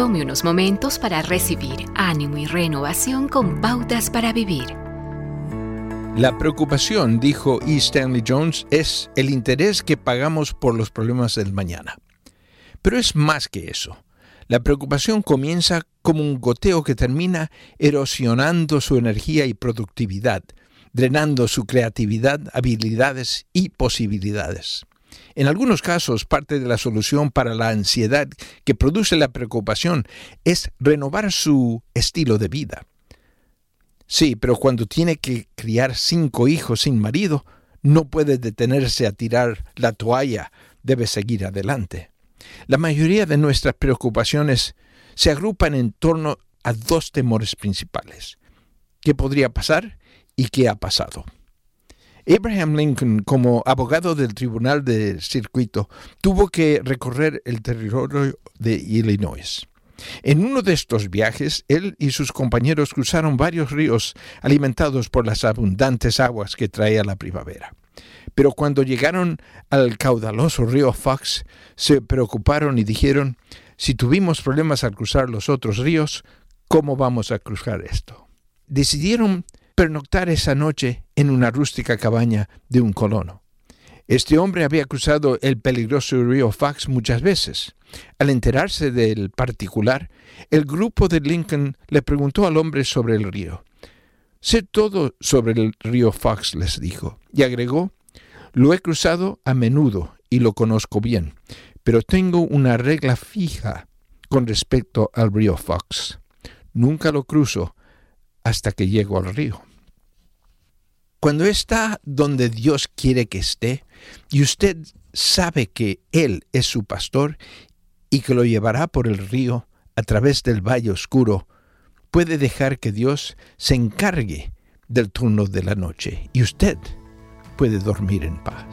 Tome unos momentos para recibir ánimo y renovación con pautas para vivir. La preocupación, dijo E. Stanley Jones, es el interés que pagamos por los problemas del mañana. Pero es más que eso. La preocupación comienza como un goteo que termina erosionando su energía y productividad, drenando su creatividad, habilidades y posibilidades. En algunos casos, parte de la solución para la ansiedad que produce la preocupación es renovar su estilo de vida. Sí, pero cuando tiene que criar cinco hijos sin marido, no puede detenerse a tirar la toalla, debe seguir adelante. La mayoría de nuestras preocupaciones se agrupan en torno a dos temores principales. ¿Qué podría pasar y qué ha pasado? Abraham Lincoln, como abogado del Tribunal de Circuito, tuvo que recorrer el territorio de Illinois. En uno de estos viajes, él y sus compañeros cruzaron varios ríos alimentados por las abundantes aguas que traía la primavera. Pero cuando llegaron al caudaloso río Fox, se preocuparon y dijeron, si tuvimos problemas al cruzar los otros ríos, ¿cómo vamos a cruzar esto? Decidieron pernoctar esa noche en una rústica cabaña de un colono. Este hombre había cruzado el peligroso río Fox muchas veces. Al enterarse del particular, el grupo de Lincoln le preguntó al hombre sobre el río. Sé todo sobre el río Fox, les dijo, y agregó, lo he cruzado a menudo y lo conozco bien, pero tengo una regla fija con respecto al río Fox. Nunca lo cruzo hasta que llego al río. Cuando está donde Dios quiere que esté y usted sabe que Él es su pastor y que lo llevará por el río a través del valle oscuro, puede dejar que Dios se encargue del turno de la noche y usted puede dormir en paz.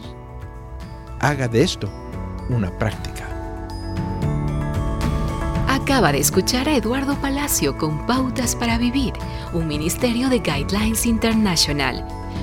Haga de esto una práctica. Acaba de escuchar a Eduardo Palacio con Pautas para Vivir, un ministerio de Guidelines International.